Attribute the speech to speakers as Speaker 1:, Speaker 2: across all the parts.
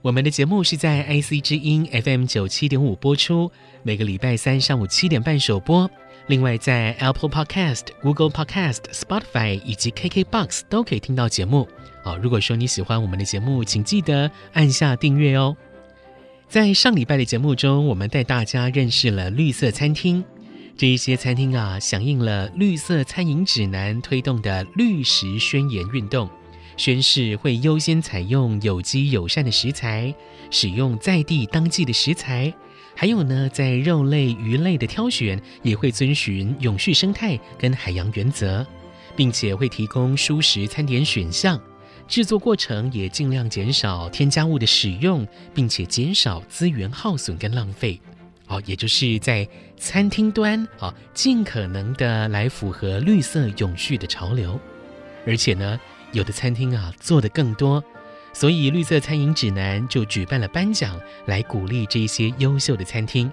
Speaker 1: 我们的节目是在 IC 之音 FM 九七点五播出，每个礼拜三上午七点半首播。另外，在 Apple Podcast、Google Podcast、Spotify 以及 KKBox 都可以听到节目。好，如果说你喜欢我们的节目，请记得按下订阅哦。在上礼拜的节目中，我们带大家认识了绿色餐厅。这一些餐厅啊，响应了绿色餐饮指南推动的绿食宣言运动，宣誓会优先采用有机友善的食材，使用在地当季的食材，还有呢，在肉类、鱼类的挑选也会遵循永续生态跟海洋原则，并且会提供蔬食餐点选项，制作过程也尽量减少添加物的使用，并且减少资源耗损跟浪费。哦，也就是在餐厅端啊，尽可能的来符合绿色永续的潮流，而且呢，有的餐厅啊做的更多，所以绿色餐饮指南就举办了颁奖，来鼓励这些优秀的餐厅，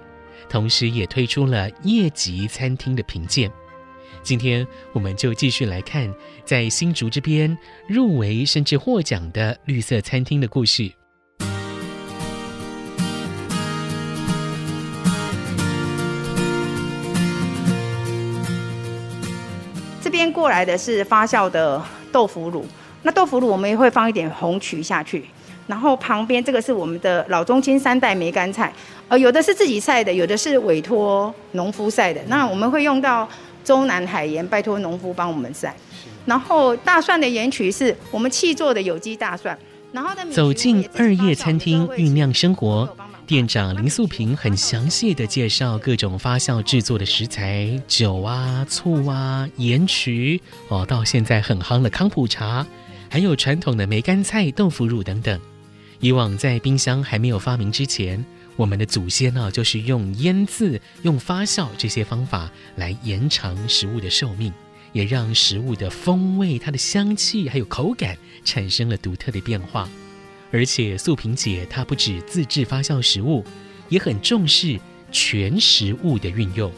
Speaker 1: 同时也推出了业级餐厅的评鉴。今天我们就继续来看在新竹这边入围甚至获奖的绿色餐厅的故事。
Speaker 2: 这边过来的是发酵的豆腐乳，那豆腐乳我们也会放一点红曲下去，然后旁边这个是我们的老中青三代梅干菜，呃，有的是自己晒的，有的是委托农夫晒的。那我们会用到中南海盐，拜托农夫帮我们晒。然后大蒜的盐曲是我们气做的有机大蒜。然后
Speaker 1: 走进二叶餐厅酝酿生活。店长林素萍很详细地介绍各种发酵制作的食材，酒啊、醋啊、盐池哦，到现在很夯的康普茶，还有传统的梅干菜、豆腐乳等等。以往在冰箱还没有发明之前，我们的祖先呢、就是用腌渍、用发酵这些方法来延长食物的寿命，也让食物的风味、它的香气还有口感产生了独特的变化。而且素萍姐她不止自制发酵食物，也很重视全食物的运用。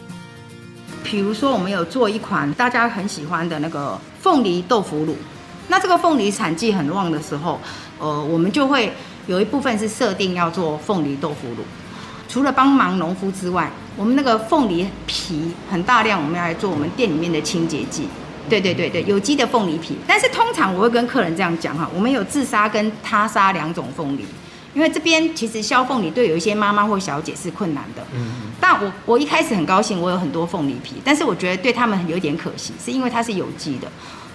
Speaker 2: 比如说，我们有做一款大家很喜欢的那个凤梨豆腐乳。那这个凤梨产季很旺的时候，呃，我们就会有一部分是设定要做凤梨豆腐乳。除了帮忙农夫之外，我们那个凤梨皮很大量，我们要来做我们店里面的清洁剂。对对对对，有机的凤梨皮，但是通常我会跟客人这样讲哈，我们有自杀跟他杀两种凤梨，因为这边其实削凤梨对有一些妈妈或小姐是困难的。嗯嗯。但我我一开始很高兴，我有很多凤梨皮，但是我觉得对他们有点可惜，是因为它是有机的，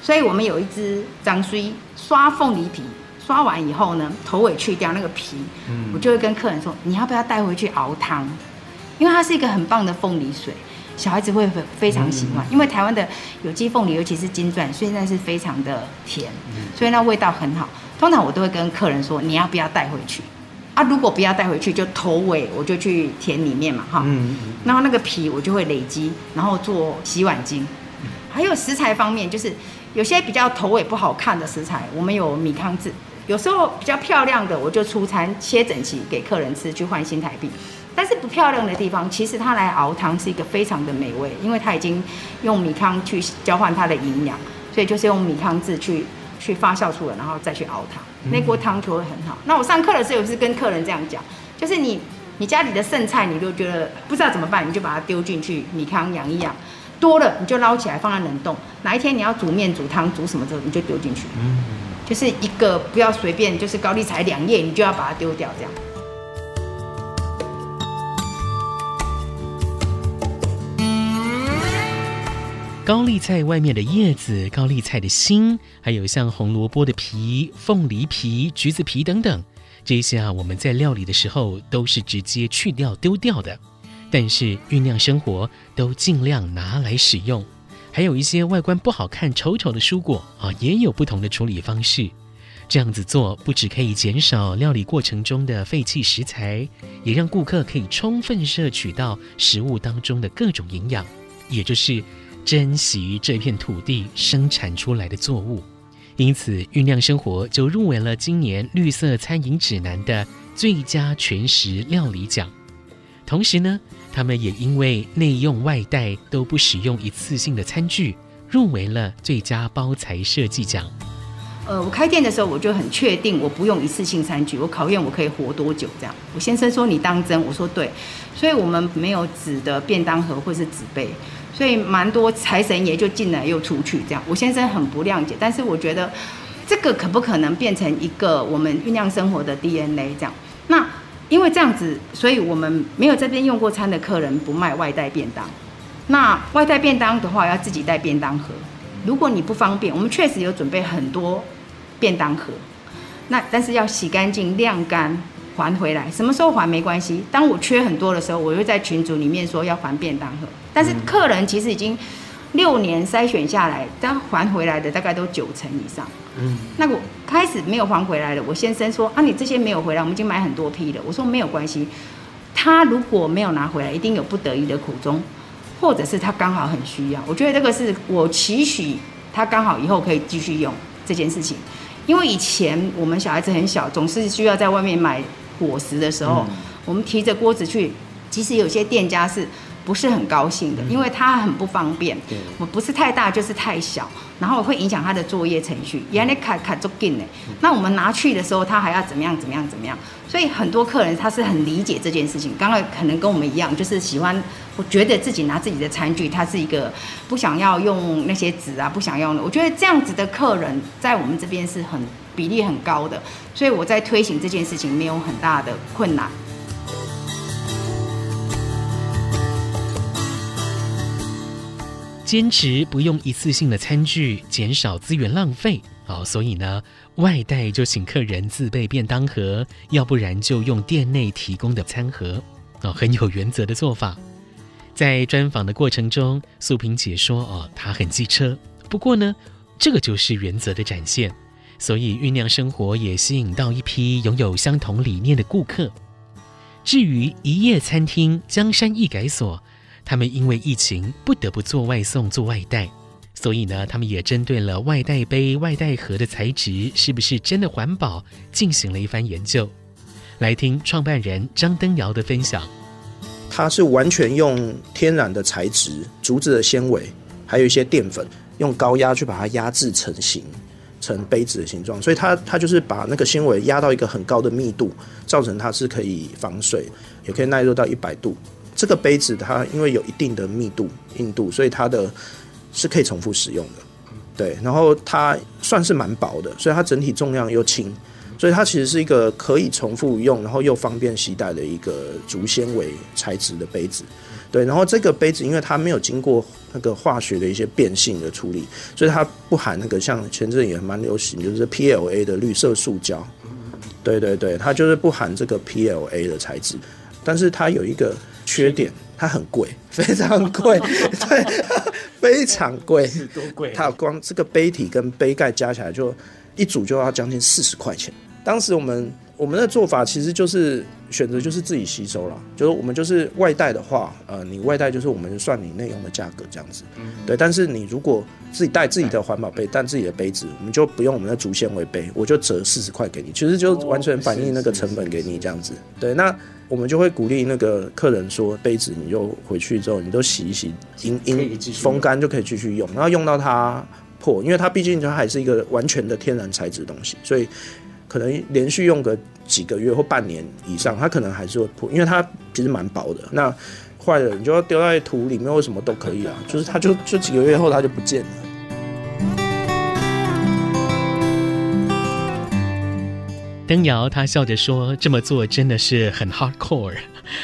Speaker 2: 所以我们有一只张须刷凤梨皮，刷完以后呢，头尾去掉那个皮，我就会跟客人说，你要不要带回去熬汤？因为它是一个很棒的凤梨水。小孩子会非常喜欢，因为台湾的有机凤梨，尤其是金钻，现在是非常的甜，所以那味道很好。通常我都会跟客人说，你要不要带回去？啊，如果不要带回去，就头尾我就去田里面嘛，哈。然后那个皮我就会累积，然后做洗碗巾。还有食材方面，就是有些比较头尾不好看的食材，我们有米糠制。有时候比较漂亮的，我就出餐切整齐给客人吃，去换新台币。但是不漂亮的地方，其实它来熬汤是一个非常的美味，因为它已经用米糠去交换它的营养，所以就是用米糠渍去去发酵出来，然后再去熬汤，那锅汤就会很好。那我上课的时候也是跟客人这样讲，就是你你家里的剩菜，你都觉得不知道怎么办，你就把它丢进去米糠养一养，多了你就捞起来放在冷冻，哪一天你要煮面、煮汤、煮什么之后，你就丢进去，就是一个不要随便，就是高丽菜两叶，你就要把它丢掉这样。
Speaker 1: 高丽菜外面的叶子、高丽菜的心，还有像红萝卜的皮、凤梨皮、橘子皮等等，这些啊，我们在料理的时候都是直接去掉丢掉的。但是酝酿生活都尽量拿来使用。还有一些外观不好看、丑丑的蔬果啊，也有不同的处理方式。这样子做不只可以减少料理过程中的废弃食材，也让顾客可以充分摄取到食物当中的各种营养，也就是。珍惜这片土地生产出来的作物，因此酝酿生活就入围了今年绿色餐饮指南的最佳全食料理奖。同时呢，他们也因为内用外带都不使用一次性的餐具，入围了最佳包材设计奖。
Speaker 2: 呃，我开店的时候我就很确定，我不用一次性餐具，我考验我可以活多久这样。我先生说，你当真？我说对，所以我们没有纸的便当盒或是纸杯。所以蛮多财神爷就进来又出去这样，我先生很不谅解，但是我觉得这个可不可能变成一个我们酝酿生活的 DNA 这样？那因为这样子，所以我们没有这边用过餐的客人不卖外带便当。那外带便当的话要自己带便当盒，如果你不方便，我们确实有准备很多便当盒，那但是要洗干净晾干。还回来，什么时候还没关系。当我缺很多的时候，我又在群组里面说要还便当盒。但是客人其实已经六年筛选下来，但还回来的大概都九成以上。嗯，那我开始没有还回来的，我先生说啊，你这些没有回来，我们已经买很多批了。我说没有关系，他如果没有拿回来，一定有不得已的苦衷，或者是他刚好很需要。我觉得这个是我期许他刚好以后可以继续用这件事情，因为以前我们小孩子很小，总是需要在外面买。伙食的时候，我们提着锅子去，其实有些店家是不是很高兴的，因为他很不方便。我不是太大就是太小，然后会影响他的作业程序。原来卡卡足紧呢，那我们拿去的时候，他还要怎么样怎么样怎么样？所以很多客人他是很理解这件事情。刚刚可能跟我们一样，就是喜欢，我觉得自己拿自己的餐具，他是一个不想要用那些纸啊，不想用的。我觉得这样子的客人在我们这边是很。比例很高的，所以我在推行这件事情没有很大的困难。
Speaker 1: 坚持不用一次性的餐具，减少资源浪费哦。所以呢，外带就请客人自备便当盒，要不然就用店内提供的餐盒哦，很有原则的做法。在专访的过程中，素萍姐说：“哦，她很机车，不过呢，这个就是原则的展现。”所以酝酿生活也吸引到一批拥有相同理念的顾客。至于一叶餐厅江山易改所，他们因为疫情不得不做外送、做外带，所以呢，他们也针对了外带杯、外带盒的材质是不是真的环保，进行了一番研究。来听创办人张登尧的分享。
Speaker 3: 它是完全用天然的材质，竹子的纤维，还有一些淀粉，用高压去把它压制成型。成杯子的形状，所以它它就是把那个纤维压到一个很高的密度，造成它是可以防水，也可以耐热到一百度。这个杯子它因为有一定的密度硬度，所以它的是可以重复使用的。对，然后它算是蛮薄的，所以它整体重量又轻，所以它其实是一个可以重复用，然后又方便携带的一个竹纤维材质的杯子。对，然后这个杯子因为它没有经过那个化学的一些变性的处理，所以它不含那个像前阵也蛮流行，就是 PLA 的绿色塑胶。对对对，它就是不含这个 PLA 的材质，但是它有一个缺点，它很贵，非常贵，对，非常贵。多贵？它光这个杯体跟杯盖加起来就一组就要将近四十块钱。当时我们。我们的做法其实就是选择就是自己吸收了，就是我们就是外带的话，呃，你外带就是我们算你内用的价格这样子，对。但是你如果自己带自己的环保杯，带自己的杯子，我们就不用我们的竹纤维杯，我就折四十块给你，其实就完全反映那个成本给你这样子。对，那我们就会鼓励那个客人说，杯子你就回去之后你都洗一洗，阴阴风干就可以继续用，然后用到它破，因为它毕竟它还是一个完全的天然材质的东西，所以。可能连续用个几个月或半年以上，它可能还是会破，因为它其实蛮薄的。那坏了，你就要丢在土里面，或什么都可以啊。就是它就就几个月后它就不见了。
Speaker 1: 灯瑶他笑着说：“这么做真的是很 hardcore。”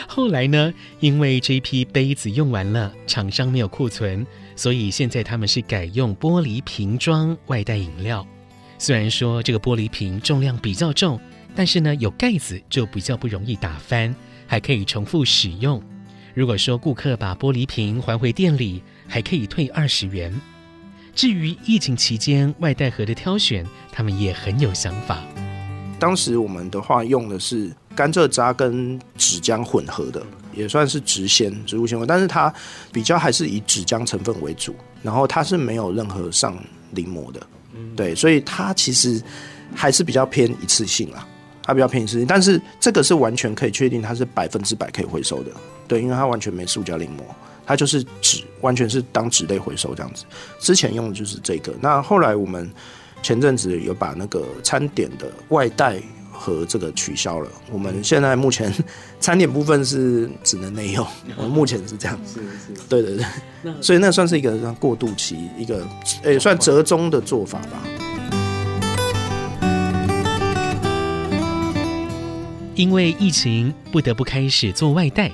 Speaker 1: 后来呢，因为这批杯子用完了，厂商没有库存，所以现在他们是改用玻璃瓶装外带饮料。虽然说这个玻璃瓶重量比较重，但是呢，有盖子就比较不容易打翻，还可以重复使用。如果说顾客把玻璃瓶还回店里，还可以退二十元。至于疫情期间外带盒的挑选，他们也很有想法。
Speaker 3: 当时我们的话用的是甘蔗渣跟纸浆混合的，也算是植纤植物纤维，但是它比较还是以纸浆成分为主，然后它是没有任何上临摹的，对，所以它其实还是比较偏一次性啦，它比较偏一次性，但是这个是完全可以确定它是百分之百可以回收的，对，因为它完全没塑胶临摹，它就是纸，完全是当纸类回收这样子。之前用的就是这个，那后来我们。前阵子有把那个餐点的外带和这个取消了，我们现在目前餐点部分是只能内用，我们目前是这样。是是。对对对。所以那算是一个过渡期，一个诶算折中的做法吧。
Speaker 1: 因为疫情，不得不开始做外带。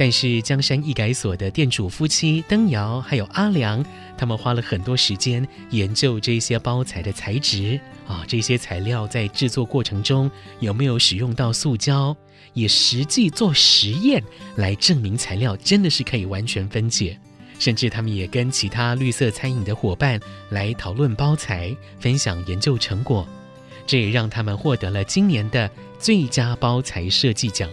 Speaker 1: 但是江山易改所的店主夫妻灯瑶还有阿良，他们花了很多时间研究这些包材的材质啊，这些材料在制作过程中有没有使用到塑胶，也实际做实验来证明材料真的是可以完全分解。甚至他们也跟其他绿色餐饮的伙伴来讨论包材，分享研究成果，这也让他们获得了今年的最佳包材设计奖。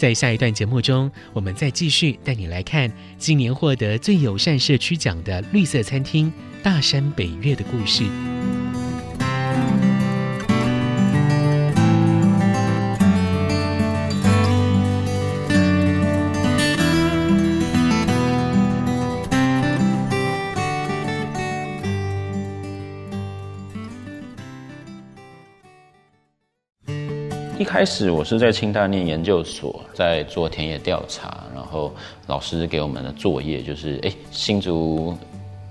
Speaker 1: 在下一段节目中，我们再继续带你来看今年获得最友善社区奖的绿色餐厅大山北岳的故事。
Speaker 4: 一开始我是在清大念研究所，在做田野调查，然后老师给我们的作业就是：哎，新竹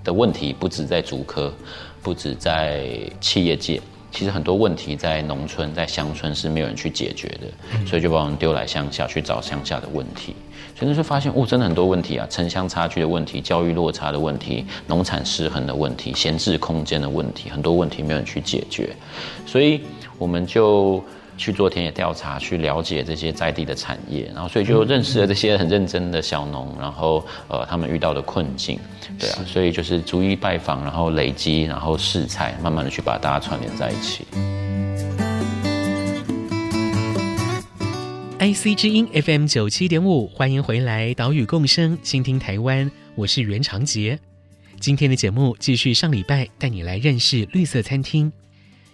Speaker 4: 的问题不止在竹科，不止在企业界，其实很多问题在农村、在乡村是没有人去解决的，所以就把我们丢来乡下去找乡下的问题。所以那时候发现，哦，真的很多问题啊，城乡差距的问题、教育落差的问题、农产失衡的问题、闲置空间的问题，很多问题没有人去解决，所以我们就。去做田野调查，去了解这些在地的产业，然后所以就认识了这些很认真的小农，然后呃他们遇到的困境，对啊，所以就是逐一拜访，然后累积，然后试菜，慢慢的去把大家串联在一起。
Speaker 1: IC 之音 FM 九七点五，欢迎回来，岛屿共生，倾听台湾，我是袁长杰。今天的节目继续上礼拜带你来认识绿色餐厅。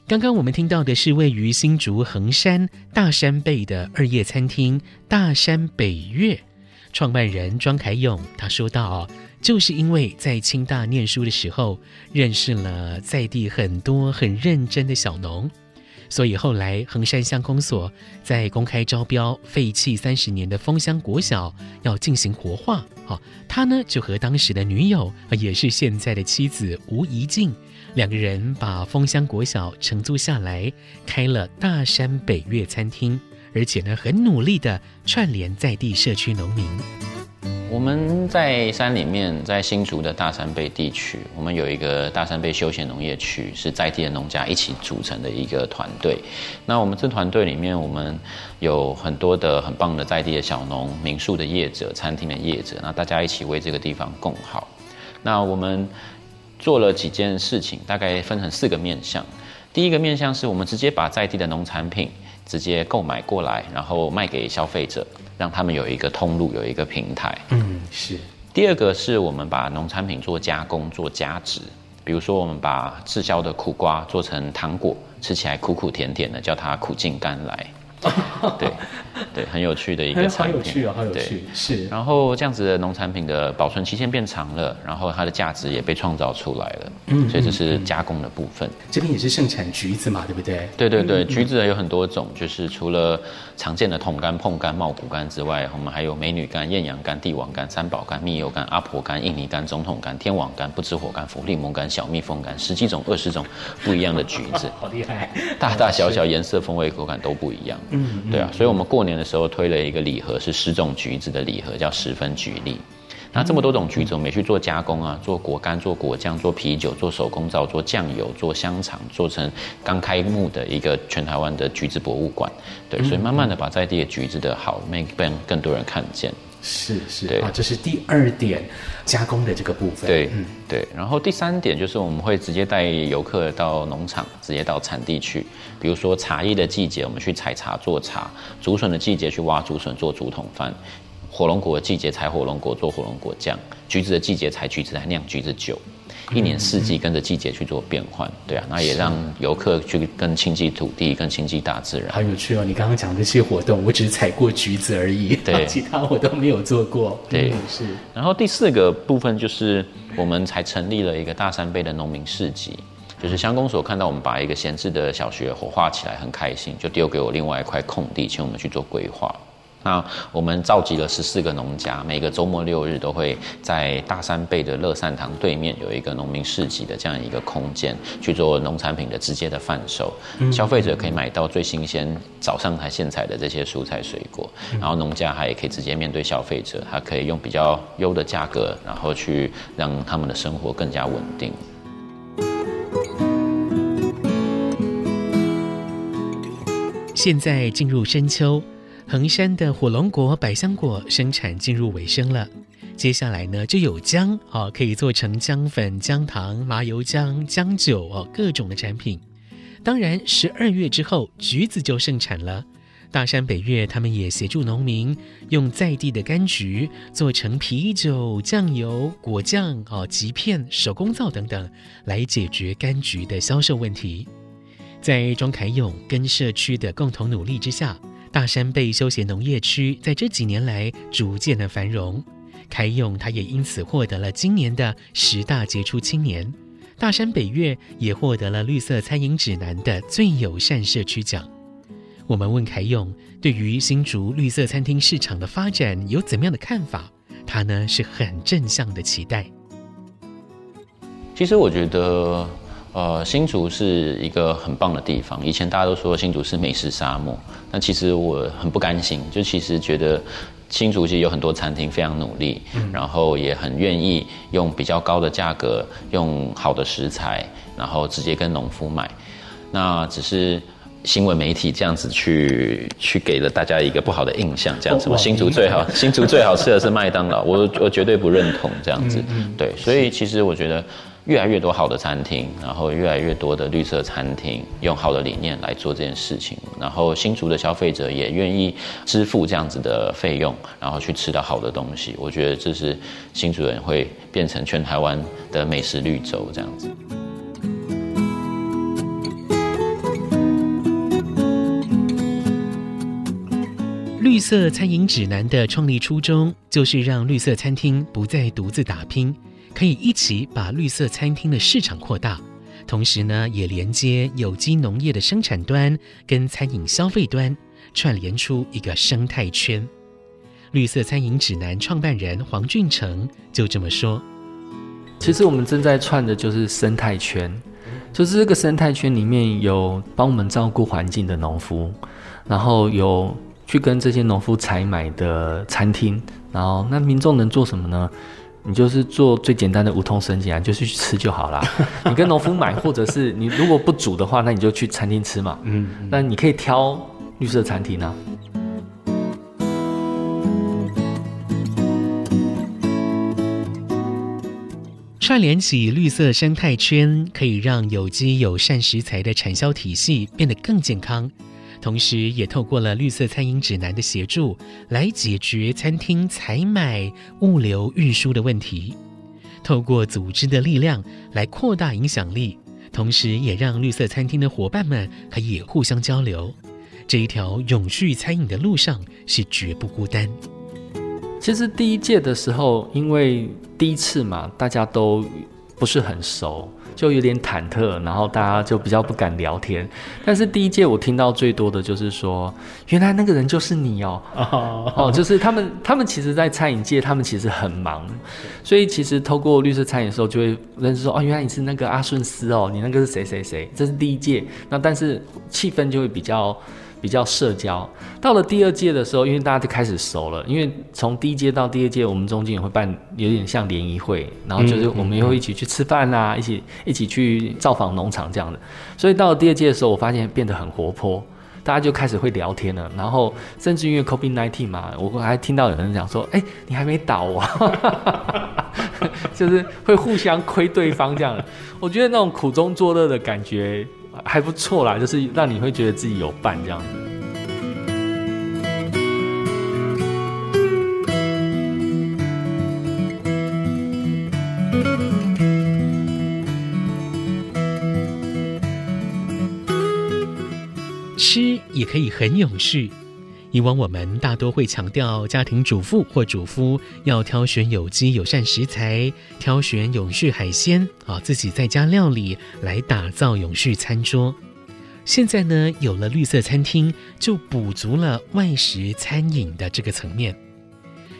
Speaker 1: 刚刚我们听到的是位于新竹横山大山背的二叶餐厅大山北岳，创办人庄凯勇他说道：“就是因为在清大念书的时候，认识了在地很多很认真的小农。”所以后来，横山乡公所在公开招标废弃三十年的枫香国小要进行活化。好，他呢就和当时的女友，也是现在的妻子吴怡静，两个人把枫香国小承租下来，开了大山北岳餐厅，而且呢很努力地串联在地社区农民。
Speaker 4: 我们在山里面，在新竹的大山背地区，我们有一个大山背休闲农业区，是在地的农家一起组成的一个团队。那我们这团队里面，我们有很多的很棒的在地的小农、民宿的业者、餐厅的业者，那大家一起为这个地方共好。那我们做了几件事情，大概分成四个面向。第一个面向是我们直接把在地的农产品直接购买过来，然后卖给消费者。让他们有一个通路，有一个平台。
Speaker 1: 嗯，是。
Speaker 4: 第二个是我们把农产品做加工、做加值，比如说我们把滞销的苦瓜做成糖果，吃起来苦苦甜甜的，叫它苦尽甘来。对。对，很有趣的一个产品，
Speaker 1: 好有趣哦，好有趣。
Speaker 4: 对
Speaker 1: 是，
Speaker 4: 然后这样子的农产品的保存期限变长了，然后它的价值也被创造出来了。嗯，所以这是加工的部分。
Speaker 1: 这边也是盛产橘子嘛，对不对？
Speaker 4: 对对对，橘子有很多种，就是除了常见的桶柑、碰柑、茂谷柑之外，我们还有美女柑、艳阳柑、帝王柑、三宝柑、蜜柚柑、阿婆柑、印尼柑、总统柑、天王柑、不知火柑、福利蒙柑、小蜜蜂柑，十几种、二十种不一样的橘子，
Speaker 1: 好厉害！
Speaker 4: 大大小小颜色、风味、口感都不一样。嗯，对啊，所以我们过年的时候推了一个礼盒，是十种橘子的礼盒，叫十分橘粒。那这么多种橘子，我们也去做加工啊，做果干、做果酱、做啤酒、做手工皂、做酱油、做香肠，做成刚开幕的一个全台湾的橘子博物馆。对，所以慢慢的把在地的橘子的好，让更更多人看见。
Speaker 1: 是是，啊，这是第二点加工的这个部分。
Speaker 4: 对，嗯，对。然后第三点就是我们会直接带游客到农场，直接到产地去。比如说茶叶的季节，我们去采茶做茶；竹笋的季节，去挖竹笋做竹筒饭；火龙果的季节，采火龙果做火龙果酱；橘子的季节，采橘子来酿橘子酒。一年四季跟着季节去做变换，对啊，那也让游客去更亲近土地，更亲近大自然。
Speaker 1: 好有趣哦！你刚刚讲的这些活动，我只是采过橘子而已，对，其他我都没有做过。
Speaker 4: 对，嗯、是。然后第四个部分就是，我们才成立了一个大山背的农民市集，就是乡公所看到我们把一个闲置的小学活化起来，很开心，就丢给我另外一块空地，请我们去做规划。那我们召集了十四个农家，每个周末六日都会在大山背的乐善堂对面有一个农民市集的这样一个空间，去做农产品的直接的贩售，消费者可以买到最新鲜早上才现采的这些蔬菜水果，然后农家还也可以直接面对消费者，他可以用比较优的价格，然后去让他们的生活更加稳定。
Speaker 1: 现在进入深秋。横山的火龙果、百香果生产进入尾声了，接下来呢就有姜哦，可以做成姜粉、姜糖、麻油姜、姜酒哦，各种的产品。当然，十二月之后橘子就盛产了。大山北岳他们也协助农民用在地的柑橘做成啤酒、酱油、果酱哦、橘片、手工皂等等，来解决柑橘的销售问题。在庄凯勇跟社区的共同努力之下。大山背休闲农业区在这几年来逐渐的繁荣，凯咏他也因此获得了今年的十大杰出青年。大山北岳也获得了绿色餐饮指南的最友善社区奖。我们问凯勇，对于新竹绿色餐厅市场的发展有怎么样的看法？他呢是很正向的期待。
Speaker 4: 其实我觉得。呃，新竹是一个很棒的地方。以前大家都说新竹是美食沙漠，但其实我很不甘心。就其实觉得新竹其实有很多餐厅非常努力，嗯、然后也很愿意用比较高的价格，用好的食材，然后直接跟农夫买。那只是新闻媒体这样子去去给了大家一个不好的印象，这样子。哦、新竹最好，新竹最好吃的是麦当劳，我我绝对不认同这样子。对，所以其实我觉得。越来越多好的餐厅，然后越来越多的绿色餐厅用好的理念来做这件事情，然后新竹的消费者也愿意支付这样子的费用，然后去吃到好的东西。我觉得这是新竹人会变成全台湾的美食绿洲这样子。
Speaker 1: 绿色餐饮指南的创立初衷，就是让绿色餐厅不再独自打拼。可以一起把绿色餐厅的市场扩大，同时呢，也连接有机农业的生产端跟餐饮消费端，串联出一个生态圈。绿色餐饮指南创办人黄俊成就这么说：“
Speaker 5: 其实我们正在串的就是生态圈，就是这个生态圈里面有帮我们照顾环境的农夫，然后有去跟这些农夫采买的餐厅，然后那民众能做什么呢？”你就是做最简单的无痛升级啊，就去吃就好啦。你跟农夫买，或者是你如果不煮的话，那你就去餐厅吃嘛。嗯，那你可以挑绿色餐厅啊。
Speaker 1: 串联起绿色生态圈，可以让有机友善食材的产销体系变得更健康。同时，也透过了绿色餐饮指南的协助，来解决餐厅采买、物流、运输的问题。透过组织的力量来扩大影响力，同时也让绿色餐厅的伙伴们可以互相交流。这一条永续餐饮的路上是绝不孤单。
Speaker 5: 其实第一届的时候，因为第一次嘛，大家都不是很熟。就有点忐忑，然后大家就比较不敢聊天。但是第一届我听到最多的就是说，原来那个人就是你哦，哦，就是他们，他们其实，在餐饮界，他们其实很忙，所以其实透过绿色餐饮的时候，就会认识说，哦，原来你是那个阿顺斯哦，你那个是谁谁谁，这是第一届。那但是气氛就会比较。比较社交，到了第二届的时候，因为大家就开始熟了，因为从第一届到第二届，我们中间也会办有点像联谊会，然后就是我们也会一起去吃饭啊，一起一起去造访农场这样的。所以到了第二届的时候，我发现变得很活泼，大家就开始会聊天了，然后甚至因为 COVID-19 嘛，我还听到有人讲说：“哎，你还没倒啊？” 就是会互相亏对方这样的。我觉得那种苦中作乐的感觉。还不错啦，就是让你会觉得自己有伴这样子。
Speaker 1: 吃也可以很永续。以往我们大多会强调家庭主妇或主夫要挑选有机友善食材，挑选永续海鲜啊，自己在家料理来打造永续餐桌。现在呢，有了绿色餐厅，就补足了外食餐饮的这个层面。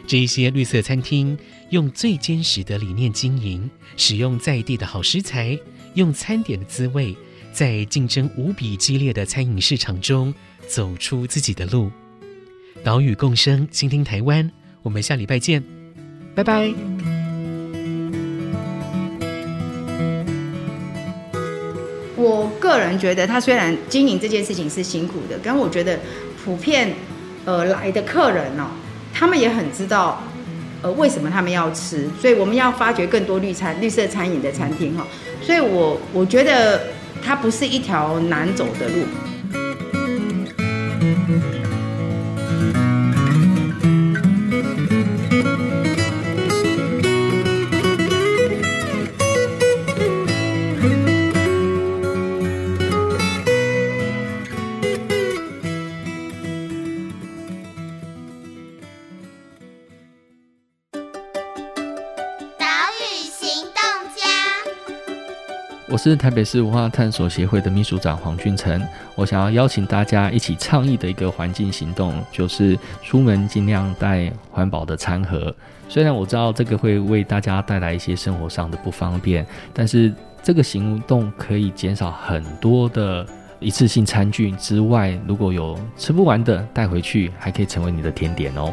Speaker 1: 这一些绿色餐厅用最坚实的理念经营，使用在地的好食材，用餐点的滋味，在竞争无比激烈的餐饮市场中走出自己的路。岛屿共生，倾听台湾。我们下礼拜见，拜拜。
Speaker 2: 我个人觉得，他虽然经营这件事情是辛苦的，但我觉得普遍呃来的客人哦，他们也很知道呃为什么他们要吃，所以我们要发掘更多绿餐绿色餐饮的餐厅哈。所以我我觉得它不是一条难走的路。
Speaker 5: 是台北市文化探索协会的秘书长黄俊成，我想要邀请大家一起倡议的一个环境行动，就是出门尽量带环保的餐盒。虽然我知道这个会为大家带来一些生活上的不方便，但是这个行动可以减少很多的一次性餐具之外，如果有吃不完的带回去，还可以成为你的甜点哦。